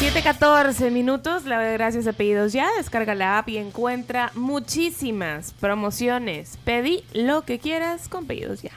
7.14 minutos, la de gracias a Pedidos Ya, descarga la app y encuentra muchísimas promociones. Pedí lo que quieras con Pedidos Ya.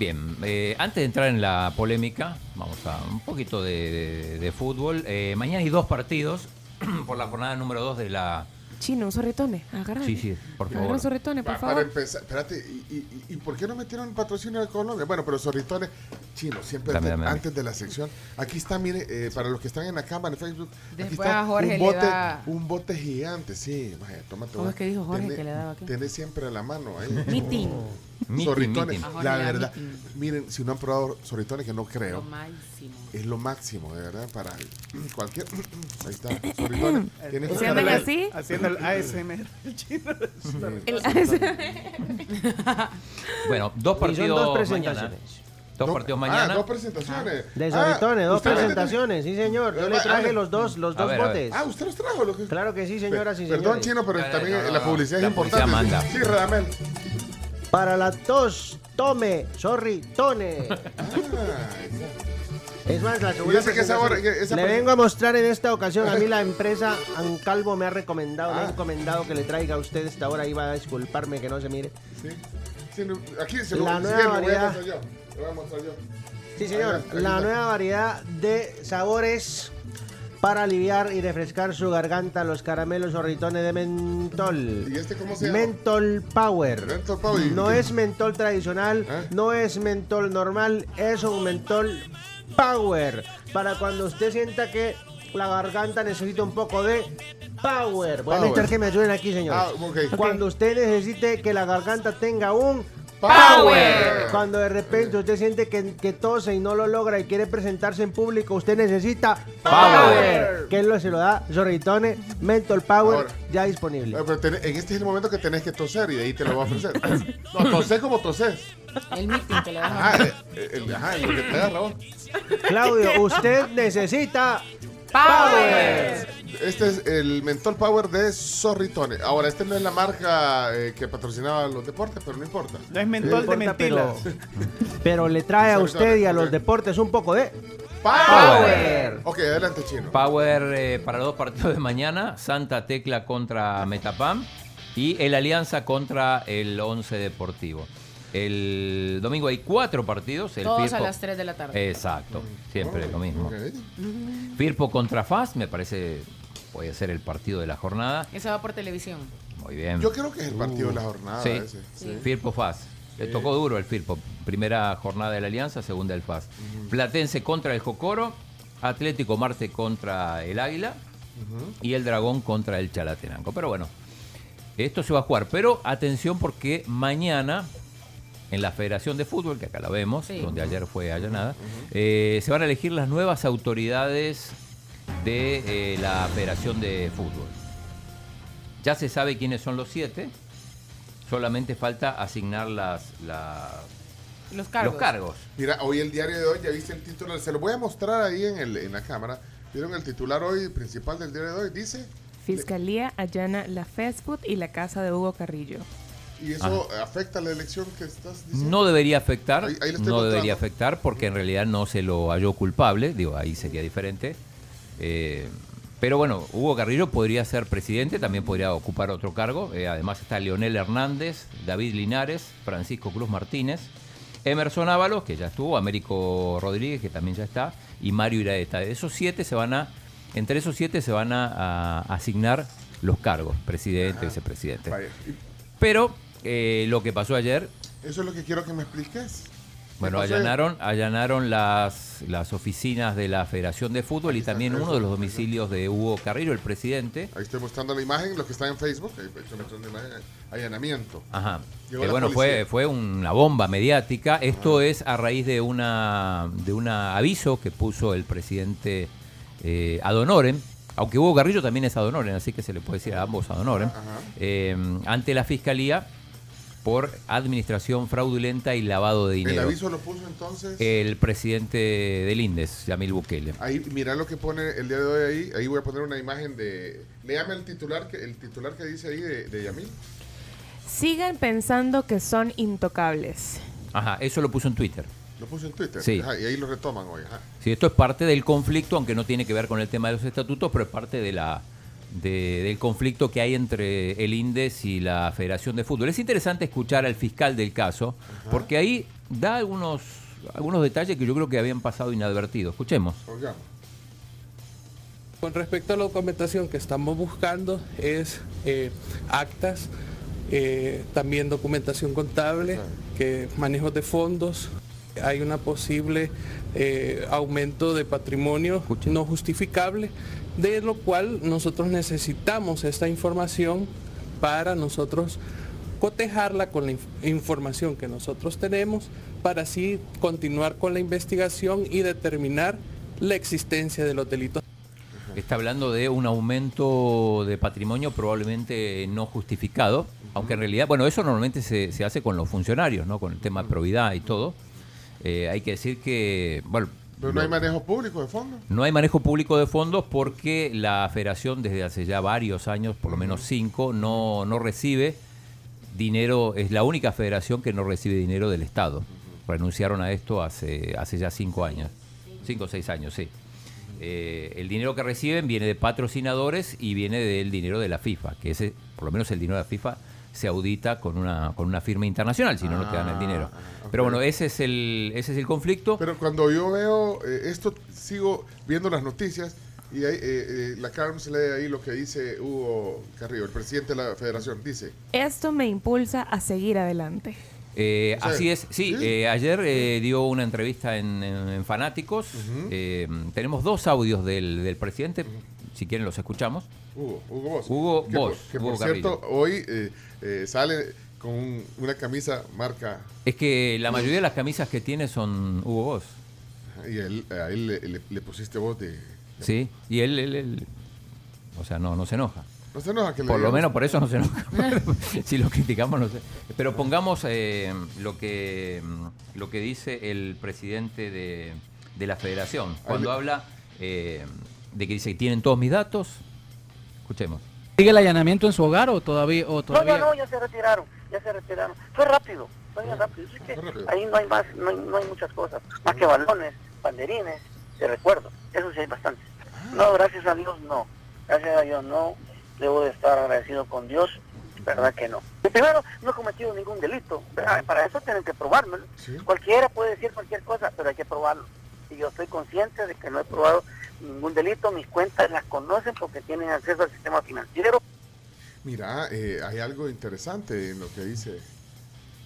Bien, eh, antes de entrar en la polémica, vamos a un poquito de, de- de fútbol. Eh, mañana hay dos partidos por la jornada número 2 de la... Chino, un sorretone, agarra. Sí, sí, por Agarra favor. un sorretone, por Para favor. empezar, espérate, ¿y, y, y por qué no metieron patrocinio de Colombia? Bueno, pero Zorritones, chino, siempre Dame, antes, dame, dame. antes de la sección. Aquí está, mire, eh, para los que están en la cámara en Facebook, aquí está a Jorge un le bote, da- un bote gigante, sí. Vaya, tómate ¿Cómo es que dijo Jorge Tené- que le daba aquí? Tenés siempre a la mano ahí. Meeting. Jorge la verdad, meeting. miren, si no han probado Zorritones, que no creo, Lo máximo. es lo máximo, de verdad, para cualquier... Ahí está, Zorritones. Tienes que ¿Se andan saber- así? Haciendo el ASMR. El chino. El- Bueno, dos Y son partidos dos mañana. Dos No, partidos ah, mañana. dos presentaciones. De Ah, Zorritones, dos presentaciones, sí señor. Yo le Ah, traje ah, los dos, los dos ver, botes. Ah, usted los trajo. Lo que... Claro que sí, señoras y Perdón, señores. chino, pero también no, no, la publicidad la es importante. manda. Sí, Radamel. Para la tos, tome, Zorritone. Es más, la segunda ¿Y ese qué sabor? Esa Le vengo a mostrar en esta ocasión. A mí la empresa Ancalvo me ha recomendado, me ha Ah. encomendado que le traiga a usted esta hora. Iba a disculparme que no se mire. Sí. Aquí se lo, La sí, nueva lo voy a voy a mostrar yo. Sí, señor. Ahí está, ahí La nueva variedad de sabores para aliviar y refrescar su garganta. Los caramelos zorritones de mentol. ¿Y este cómo se llama? Mentol Power. Menthol Power. No es mentol tradicional, ¿Eh? no es mentol normal, es un mentol Power. Para cuando usted sienta que la garganta necesita un poco de Power. Voy a necesitar que me ayuden aquí, señor. Ah. Cuando usted necesite que la garganta tenga un Power. cuando de repente usted siente que, que tose y no lo logra y quiere presentarse en público, usted necesita Power. Que lo se lo da Zorritone Mental Power Ahora. ya disponible. Eh, pero ten- en este es el momento que tenés que toser y de ahí te lo voy a ofrecer. No, tosé como toses. El meeting que le das Ajá, eh, eh, el, ajá, el que te agarra vos. Claudio, usted necesita Power. Este es el Mentol Power de Zorritone. Ahora, este no es la marca eh, que patrocinaba los deportes, pero no importa. No es mentol de pero, mentiras. pero le trae a usted y a los deportes un poco de Power. Ok, adelante, chino. Power eh, para los dos partidos de mañana. Santa Tecla contra Metapam. Y el Alianza contra el Once Deportivo. El domingo hay cuatro partidos. El Todos a las 3 de la tarde. Exacto, siempre lo mismo. Firpo contra FAS, me parece, puede ser el partido de la jornada. Eso va por televisión. Muy bien. Yo creo que es el partido de la jornada Sí, ese. Sí. Firpo FAS. Le tocó duro el Firpo. Primera jornada de la Alianza, segunda el FAS. Platense contra el Jocoro. Atlético Marte contra el Águila. Y el Dragón contra el Chalatenango. Pero bueno, esto se va a jugar. Pero atención porque mañana en la Federación de Fútbol, que acá la vemos, Sí. donde ayer fue allanada, eh, se van a elegir las nuevas autoridades de eh, la Federación de Fútbol. Ya se sabe quiénes son los siete, solamente falta asignar las, las- Los cargos. los cargos. Mira, hoy el diario de hoy, ya viste el titular, se lo voy a mostrar ahí en, el, en la cámara. Vieron el titular hoy, principal del diario de hoy, dice, Fiscalía allana la fast food y la casa de Hugo Carrillo. Y eso afecta la elección que estás diciendo. No debería afectar, Ahí- ahí no debería afectar porque en realidad no se lo halló culpable, digo, ahí sería diferente. Eh, pero bueno, Hugo Carrillo podría ser presidente, también podría ocupar otro cargo. Eh, además está Leonel Hernández, David Linares, Francisco Cruz Martínez, Emerson Ábalos, que ya estuvo, Américo Rodríguez, que también ya está, y Mario Iraeta. Esos siete se van a, entre esos siete se van a, a asignar los cargos, presidente, vicepresidente. Pero eh, lo que pasó ayer Eso es lo que quiero que me expliques. Bueno, allanaron, allanaron las, las oficinas de la Federación de Fútbol y también uno de los domicilios de Hugo Carrillo, el presidente. Ahí estoy mostrando la imagen, los que están en Facebook, ahí estoy mostrando la imagen, allanamiento. Ajá. Eh, bueno, fue, fue una bomba mediática. Esto es a raíz de una de un aviso que puso el presidente eh, ad honorem, aunque Hugo Carrillo también es ad honorem, así que se le puede decir a ambos ad honorem, eh, ante la Fiscalía por administración fraudulenta y lavado de El dinero. aviso lo puso entonces. El presidente del INDES, Yamil Bukele. Ahí, mira lo que pone el día de hoy ahí. Ahí voy a poner una imagen de. Léame el titular que, el titular que dice ahí de, de Yamil. Sigan pensando que son intocables. Ajá, eso lo puso en Twitter. Lo puso en Twitter. Sí. Ajá, y ahí lo retoman hoy. Ajá. Sí, esto es parte del conflicto, aunque no tiene que ver con el tema de los estatutos, pero es parte de la de- del conflicto que hay entre el INDES y la Federación de Fútbol. Es interesante escuchar al fiscal del caso, porque ahí da algunos, algunos detalles que yo creo que habían pasado inadvertidos. Escuchemos. Con respecto a la documentación que estamos buscando es eh, actas, eh, también documentación contable, que manejos de fondos. Hay una posible eh, aumento de patrimonio no justificable, de lo cual nosotros necesitamos esta información para nosotros cotejarla con la inf- información que nosotros tenemos para así continuar con la investigación y determinar la existencia de los delitos. Está hablando de un aumento de patrimonio probablemente no justificado, aunque en realidad, bueno, eso normalmente se, se hace con los funcionarios, ¿no? Con el tema de probidad y todo. Eh, hay que decir que, bueno, Pero no hay manejo público de fondo. no hay manejo público de fondos porque la federación desde hace ya varios años, por lo menos cinco, no, no recibe dinero, es la única federación que no recibe dinero del Estado. Renunciaron a esto hace, hace ya cinco años, cinco o seis años, sí. Eh, el dinero que reciben viene de patrocinadores y viene del dinero de la FIFA, que ese, por lo menos el dinero de la FIFA se audita con una, con una firma internacional, si no, no te dan el dinero. Pero bueno, ese es el, ese es el conflicto. Pero cuando yo veo eh, esto, sigo viendo las noticias y ahí, eh, eh, la Carmen se lee ahí lo que dice Hugo Carrillo, el presidente de la federación. Dice, Esto me impulsa a seguir adelante. Eh, O sea, así es, sí, eh, ayer eh, dio una entrevista en, en- en Fanáticos. Eh, tenemos dos audios del, del presidente, si quieren los escuchamos. Hugo, Hugo Boss. Hugo que Boss, que Hugo por cierto, Carrillo. hoy eh, eh, sale con un- una camisa marca Es que la mayoría de las camisas que tiene son Hugo Boss. y él, a él le, le- le pusiste voz de... Sí, y él, él- él- o sea, no, no se enoja. No se enoja que le Por lo menos por eso no se enoja. si lo criticamos, no sé. Pero pongamos eh, lo, que, mm, lo que dice el presidente de, de la federación. Cuando habla eh, de que dice que tienen todos mis datos. Escuchemos. ¿Sigue el allanamiento en su hogar o todavía? O No, todavía... no, no, ya se retiraron, ya se retiraron. Fue rápido, fue bien rápido. Es que ahí no hay más, no hay, no hay muchas cosas, más que balones, banderines, de recuerdo. Eso sí hay bastante. No, gracias a Dios no. Gracias a Dios no. Debo de estar agradecido con Dios. Verdad que no. Y primero, no he cometido ningún delito. ¿verdad? Para eso tienen que probármelo. Cualquiera puede decir cualquier cosa, pero hay que probarlo. Y yo estoy consciente de que no he probado ningún delito. Mis cuentas las conocen porque tienen acceso al sistema financiero. Mira, eh, hay algo interesante en lo que dice.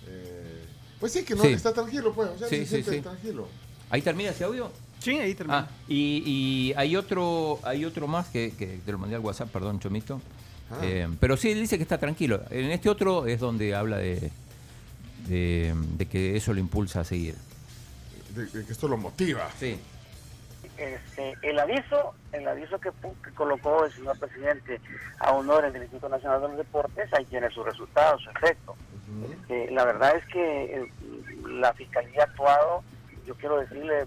eh, pues sí, que no Sí. está tranquilo, pues. O sea, Sí, se sí, tranquilo. ¿Ahí termina ese audio? Sí, ahí termina. Ah, y, y hay otro hay otro más que, que te lo mandé al WhatsApp, perdón, Chomito. Ah. Eh, pero sí, él dice que está tranquilo. En este otro es donde habla de, de, de que eso lo impulsa a seguir. De, de que esto lo motiva. Sí. Este, el aviso, el aviso que, que colocó el señor presidente a honor del Instituto Nacional de los Deportes, ahí tiene sus resultados, su efecto. Eh, la verdad es que eh, la fiscalía ha actuado, yo quiero decirle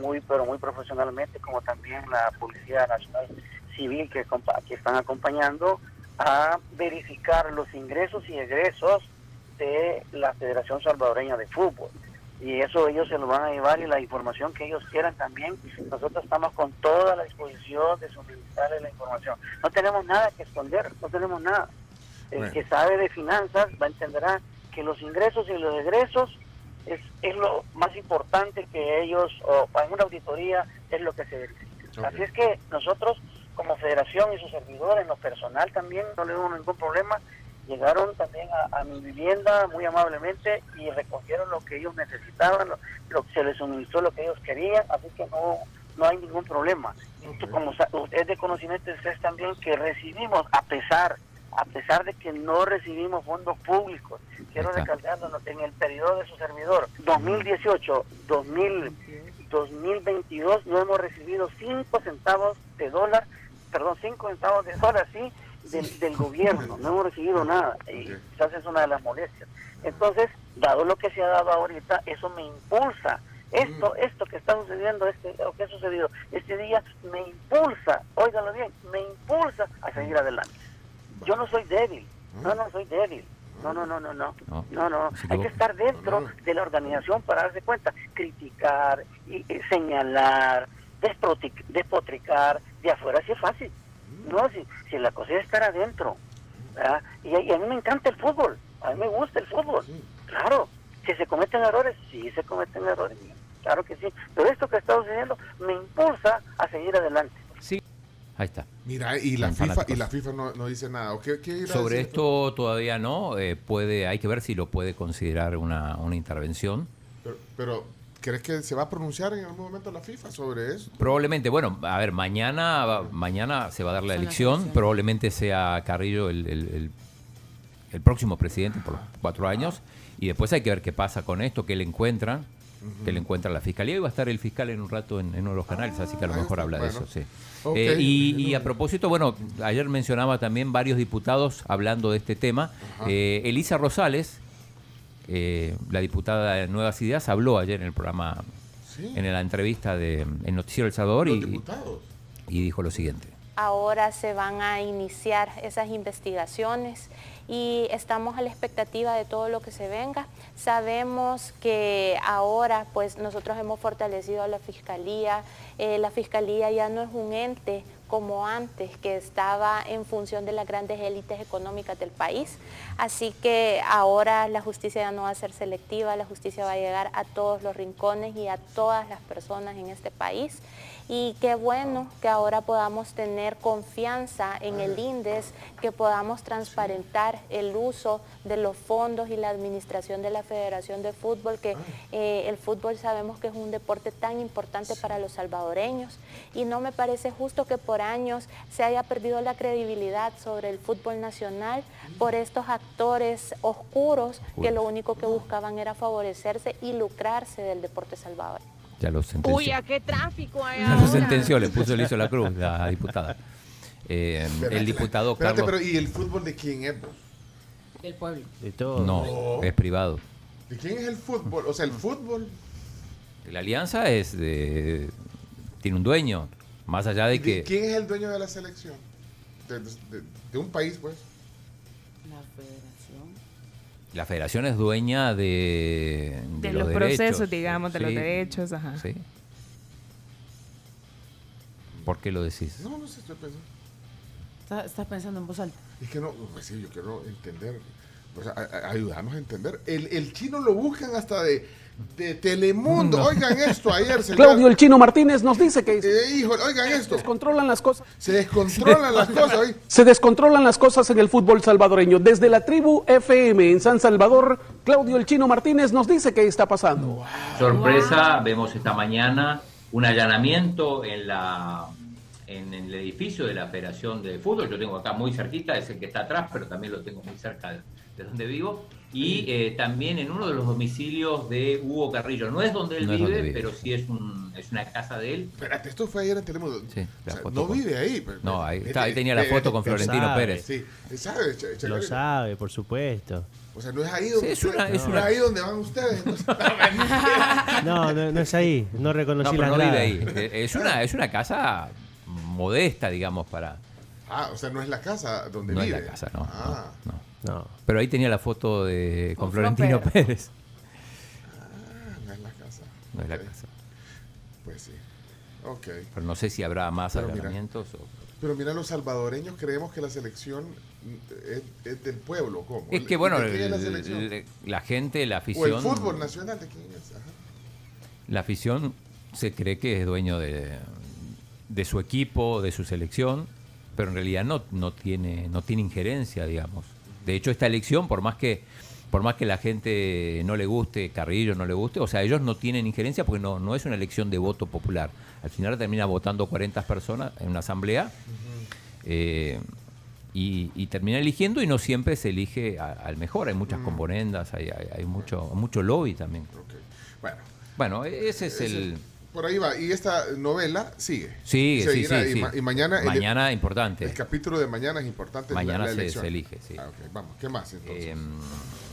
muy, pero muy profesionalmente, como también la Policía Nacional Civil que, que están acompañando a verificar los ingresos y egresos de la Federación Salvadoreña de Fútbol y eso ellos se lo van a llevar y la información que ellos quieran también. Nosotros estamos con toda la disposición de suministrarles la información. No tenemos nada que esconder, no tenemos nada. El que sabe de finanzas va a entenderá que los ingresos y los egresos es, es lo más importante que ellos, o en una auditoría, es lo que se verifica. Así es que nosotros, como federación y sus servidores, en lo personal también, no le vemos ningún problema llegaron también a, a mi vivienda muy amablemente y recogieron lo que ellos necesitaban, lo, lo se les suministró lo que ellos querían, así que no no hay ningún problema. Esto, como es de conocimiento de ustedes también que recibimos, a pesar a pesar de que no recibimos fondos públicos, quiero recalcarlo en el periodo de su servidor, 2018, 2000, 2022, no hemos recibido 5 centavos de dólar, perdón, 5 centavos de dólar, sí, del, del gobierno, no hemos recibido nada, y quizás es una de las molestias. Entonces, dado lo que se ha dado ahorita, eso me impulsa. Esto, esto que está sucediendo, este, o que ha sucedido este día, me impulsa, óigalo bien, me impulsa a seguir adelante. Yo no soy débil, no, no soy débil. No, no, no, no, no. No. No. Hay que estar dentro de la organización para darse cuenta. Criticar, y, y señalar, despotricar. De afuera sí es fácil. No, si, si la cosa es estar adentro. Y, a- y a mí me encanta el fútbol. A mí me gusta el fútbol. Claro. Que se cometen errores, sí se cometen errores. Claro que sí. Pero esto que está sucediendo me impulsa a seguir adelante. Sí. Ahí está. Mira, y la FIFA, y la FIFA no, no dice nada. ¿O qué, qué Sobre esto todavía no, eh, puede, hay que ver si lo puede considerar una, una intervención. Pero, pero, ¿crees que se va a pronunciar en algún momento la FIFA sobre eso? Probablemente, bueno, a ver, mañana, va- mañana se va a dar la elección, probablemente sea Carrillo el, el- el- el próximo presidente por los cuatro años, y después hay que ver qué pasa con esto, qué le encuentran, qué le encuentra la fiscalía, y va a estar el fiscal en un rato en, en uno de los canales, así que a lo ahí mejor está, habla de eso, sí. Eh, y, y a propósito, bueno, ayer mencionaba también varios diputados hablando de este tema. Eh, Elisa Rosales, eh, la diputada de Nuevas Ideas, habló ayer en el programa, Sí. en la entrevista de Noticiero El Salvador Los y, diputados. y dijo lo siguiente. Ahora se van a iniciar esas investigaciones y estamos a la expectativa de todo lo que se venga. Sabemos que ahora pues nosotros hemos fortalecido a la Fiscalía. Eh, la Fiscalía ya no es un ente como antes, que estaba en función de las grandes élites económicas del país. Así que ahora la justicia ya no va a ser selectiva, la justicia va a llegar a todos los rincones y a todas las personas en este país. Y qué bueno que ahora podamos tener confianza en el INDES, que podamos transparentar el uso de los fondos y la administración de la Federación de Fútbol, que eh, el fútbol sabemos que es un deporte tan importante para los salvadoreños. Y no me parece justo que por años se haya perdido la credibilidad sobre el fútbol nacional por estos actores oscuros que lo único que buscaban era favorecerse y lucrarse del deporte salvadoreño. Ya lo sentenció. Uy, ¿a qué tráfico hay Ya lo ahora? sentenció, le puso, le hizo la cruz la diputada. Eh, el diputado Espérate, Carlos... pero ¿y el fútbol de quién es? Del pueblo. De todo. No, es privado. ¿De quién es el fútbol? O sea, el fútbol. La alianza es de, tiene un dueño, más allá de ¿De que ¿Quién es el dueño de la selección? De, de- de un país, pues. La federación. La federación es dueña de, De, los, los, derechos. procesos, digamos, de los Sí, derechos, ajá. Sí. ¿Por qué lo decís? No, no sé, estoy pensando. Está- Estás pensando en voz alta. Es que no, pues sí, yo quiero entender. A- a- ayudarnos a entender. El, el chino lo buscan hasta de, de Telemundo. Oigan esto, ayer se Claudio el Chino Martínez nos dice que Eh, híjole, oigan esto. descontrolan las cosas. Se descontrolan las cosas. Se descontrolan las cosas en el fútbol salvadoreño. Desde la tribu FM en San Salvador, Claudio el Chino Martínez nos dice qué está pasando. Sorpresa, vemos esta mañana un allanamiento en la en el edificio de la Federación de Fútbol. Yo tengo acá muy cerquita, es el que está atrás, pero también lo tengo muy cerca de, de donde vivo. Y eh, también en uno de los domicilios de Hugo Carrillo. No es donde él No vive, donde vive. pero sí es, un, es una casa de él. Espérate, esto fue ayer en Telemundo. Sí, la O sea, foto no con- vive ahí. pero- No, ahí, eh, está, ahí eh, tenía la eh, foto con Florentino sabe. Pérez. Sí, sabe, Ch- Ch- Lo sabe, por supuesto. O sea, no es ahí donde, Sí, es una- ustedes- es no una- ahí donde van ustedes. No, no, no es ahí. No reconocí No, las no vive ahí. Es una, es una casa modesta, digamos, para... ah, o sea, no es la casa donde No es vive. la casa, no, Ah, No. Pero ahí tenía la foto de, con Con Florentino Pérez. ah, no es la casa. No es la casa. Pues sí. Ok. Pero no sé si habrá más allanamientos o... Pero mira, los salvadoreños creemos que la selección mm, es, es del pueblo. ¿Cómo? Es que bueno, ¿De quién es la gente, la o afición... el fútbol nacional, ¿de quién es? Ajá. La afición se cree que es dueño de, de su equipo, de su selección, pero en realidad no, no, tiene, no tiene injerencia, digamos. De hecho, esta elección, por más que por más que la gente no le guste, Carrillo no le guste, o sea, ellos no tienen injerencia porque no, no es una elección de voto popular. Al final termina votando 40 personas en una asamblea eh, y, y termina eligiendo y no siempre se elige a- al mejor. Hay muchas componendas, hay, hay- hay mucho, mucho lobby también. Bueno. Bueno, ese es el... Por ahí va. Y esta novela sigue. Sigue, sí, Seguirá. sí, y, sí. ma- y mañana. el- Mañana importante. El capítulo de mañana es importante. Mañana la se, elige, sí. Ah, ok, Vamos, ¿qué más entonces? Eh,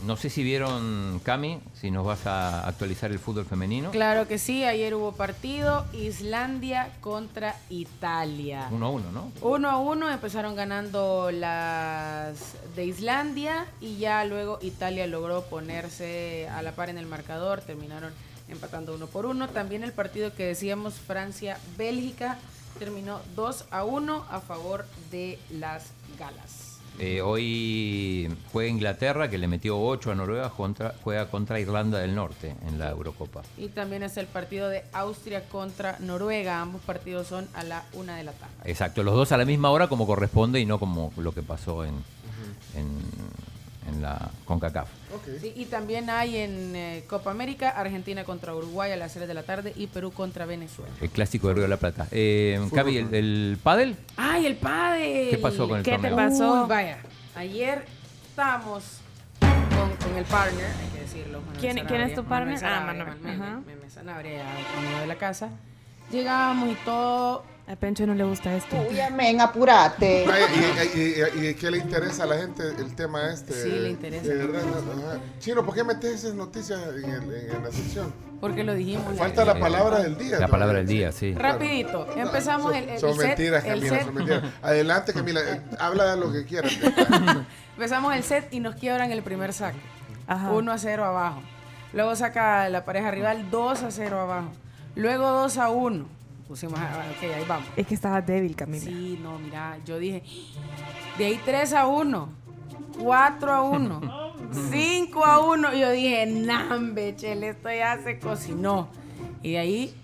no sé si vieron, Cami, si nos vas a actualizar el fútbol femenino. Claro que sí, ayer hubo partido Islandia contra Italia. Uno a uno, ¿no? Uno a uno empezaron ganando las de Islandia y ya luego Italia logró ponerse a la par en el marcador, terminaron empatando uno por uno. También el partido que decíamos Francia-Bélgica terminó 2 a 1 a favor de las galas. Eh, hoy juega Inglaterra, que le metió 8 a Noruega, contra, juega contra Irlanda del Norte en la Eurocopa. Y también es el partido de Austria contra Noruega. Ambos partidos son a la una de la tarde. Exacto, los dos a la misma hora como corresponde y no como lo que pasó en, en, en la CONCACAF. Sí, y también hay en eh, Copa América Argentina contra Uruguay a las 3 de la tarde y Perú contra Venezuela. El clásico de Río de la Plata. Eh, ¿el, el pádel? ¡Ay, el pádel! ¿Qué pasó con el ¿Qué torneo? te pasó? Uy, vaya, ayer estábamos con, con el partner, hay que decirlo. Manuel ¿Quién- Sanabria, quién es tu partner? Sanabria, Ah, Manuel. Ajá. Meme Sanabria, amigo de la casa. Llegábamos y todo... A Pencho no le gusta esto. Uy, amén, apurate. Y, y- y- y qué le interesa a la gente el tema este? Sí, le interesa. De verdad, ajá. Chino, ¿por qué metes esas noticias en, el- en la sección? Porque lo dijimos. Falta la palabra del día. La palabra del día, sí. Rapidito, empezamos el, el, Son set, mentiras, Camila, set. son mentiras. Adelante, Camila, eh, habla de lo que quieras. Empezamos el set y nos quiebran el primer saque. 1 a 0 abajo. Luego saca la pareja rival 2 a 0 abajo. Luego 2 a 1. Pusimos, ok, ahí vamos. Es que estaba débil, Camila. Sí, no, mira, yo dije, de ahí 3 a 1, 4 a 1, 5 a 1. Y yo dije, nambe, chele, esto ya se cocinó. Y de ahí,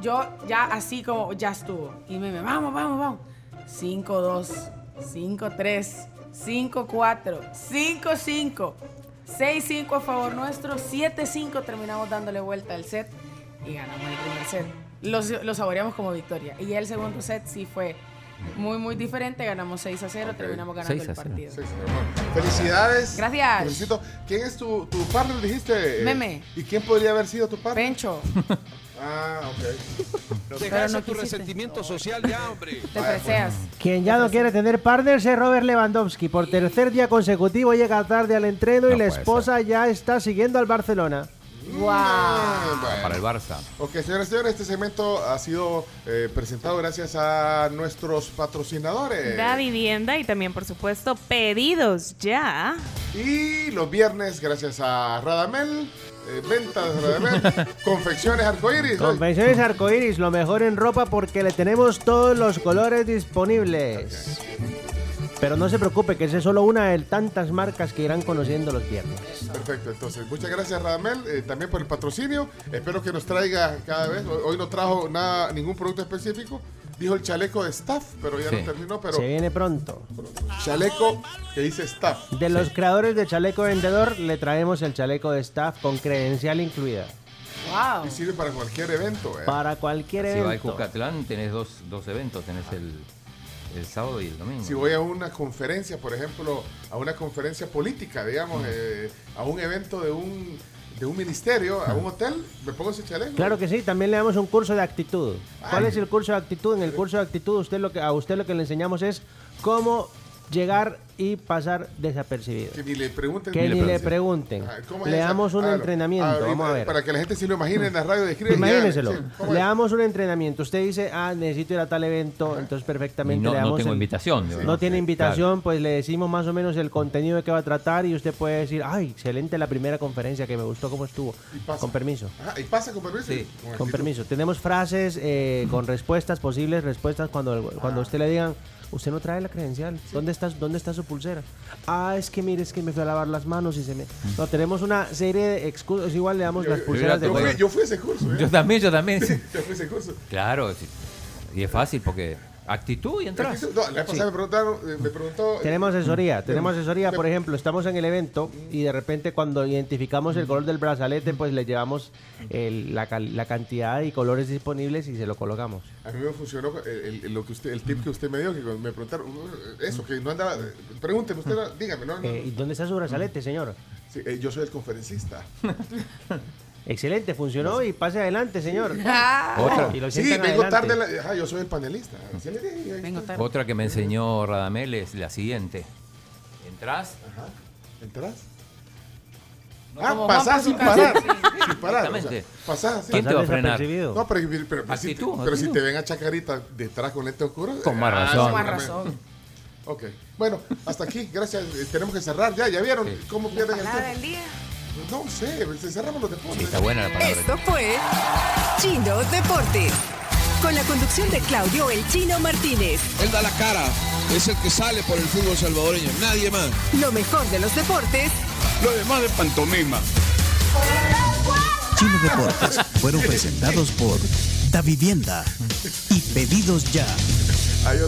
yo ya así como, ya estuvo. Y me, me vamos, vamos, vamos. 5 2, 5 3, 5 4, 5 5, 6 5 a favor nuestro, 7 5 terminamos dándole vuelta al set y ganamos el primer set. Lo, lo saboreamos como victoria. Y ya el segundo set sí fue muy, muy diferente. Ganamos 6 a 0, terminamos ganando 6 a el 0. partido. Seis, hermano. Felicidades. Gracias. Felicito. ¿Quién es tu, tu partner, dijiste? eh? Meme. ¿Y quién podría haber sido tu partner? Pencho. Ah, ok. Pero no tu quisiste. resentimiento social ya, hombre. Te preseas. Quien ya no quiere tener partners es Robert Lewandowski. Por tercer día consecutivo llega tarde al entreno y No la puede esposa ya está siguiendo al Barcelona. Bueno. Para el Barça. Ok, señores y señores, este segmento ha sido eh, presentado gracias a nuestros patrocinadores. Da vivienda y también, por supuesto, pedidos ya. Y los viernes, gracias a Radamel, eh, ventas Radamel, confecciones arcoíris. Confecciones Arcoiris, lo mejor en ropa porque le tenemos todos los colores disponibles. Pero no se preocupe, que esa es solo una de tantas marcas que irán conociendo los viernes. Perfecto, entonces muchas gracias Radamel eh, también por el patrocinio. Espero que nos traiga cada vez. Hoy, no trajo nada, ningún producto específico. Dijo el chaleco de staff, pero ya Sí. no terminó. Pero Se viene pronto. chaleco que dice staff. De los creadores de Chaleco Vendedor, le traemos el chaleco de staff con credencial incluida. Wow. Y sirve para cualquier evento. eh. Para cualquier Si va evento. Cucatlán, tenés dos, dos eventos. Tenés el, el sábado y el domingo. Si voy a una conferencia, por ejemplo, a una conferencia política, digamos, eh, a un evento de un, de un ministerio, a un hotel, me pongo ese chaleco. Claro que sí, también le damos un curso de actitud. ¿Cuál Ay. es el curso de actitud? En el curso de actitud usted lo que, a usted lo que le enseñamos es cómo llegar y pasar desapercibido. Que ni le pregunten. Que ni le pregunten. Ah, ¿cómo es Le damos un Hágalo. entrenamiento, Hágalo, vamos a ver. Para que la gente se lo imagine en la radio, describe. Imagínenselo. ya, sí, ¿cómo le damos un entrenamiento. Usted dice, ah, necesito ir a tal evento, entonces perfectamente no- le no damos. tengo el- invitación, No ¿no? tiene Sí, invitación, pues le decimos más o menos el contenido de qué va a tratar y usted puede decir, ay, excelente la primera conferencia que me gustó cómo estuvo. pasa. Con permiso. Ah, y pasa con permiso. Sí. Con permiso. Tenemos frases eh, con respuestas, posibles respuestas cuando, cuando usted le digan, usted no trae la credencial, ¿dónde está, ¿dónde está su pulsera? Ah, es que mire, es que me fui a lavar las manos y se me... No, tenemos una serie de excusas, igual le damos Yo, las yo- pulseras de yo fui, juego. yo fui a ese curso. ¿eh? Yo también, yo también. Yo fui a ese curso. Claro, sí. y es fácil porque Actitud y entras. No, la pasada me preguntaron, eh, me preguntó. eh, Tenemos asesoría, tenemos asesoría, por ejemplo, estamos en el evento y de repente cuando identificamos el color del brazalete, pues le llevamos el- la, cantidad y colores disponibles y se lo colocamos. A mí me funcionó el, el- lo que usted, el tip que usted me dio, que me preguntaron, uh, eso, que no andaba. Pregúnteme usted, dígame, ¿no? no, Eh, ¿Y dónde está su brazalete, señor? Sí, eh, yo soy el conferencista. Excelente, funcionó y pase adelante, señor. Otra. Y lo Sí, vengo adelante. tarde. la- ajá, yo soy el panelista. Le dije, está. Otra que me enseñó Radamel es la siguiente. Entras. ¿Entras? No, ah, pasás sin parar. Sin parar. o sea, Exactamente. pasás así. ¿Quién te va a frenar? No, pero, pero, pero, si, pero te ven a Chacarita detrás con lente oscuro. Con más ah, razón. Con más realmente. Ok. Bueno, hasta aquí. Gracias. Eh, Tenemos que cerrar ya. ¿Ya vieron cómo pierden el tiempo? No sé. pues, Cerramos los deportes. Sí, está buena la palabra. Esto fue Chino Deportes. Con la conducción de Claudio El Chino Martínez. Él da la cara, es el que sale por el fútbol salvadoreño, nadie más. Lo mejor de los deportes Lo demás de pantomima. Chino Deportes fueron presentados por Da Vivienda y Pedidos Ya. Hay otro-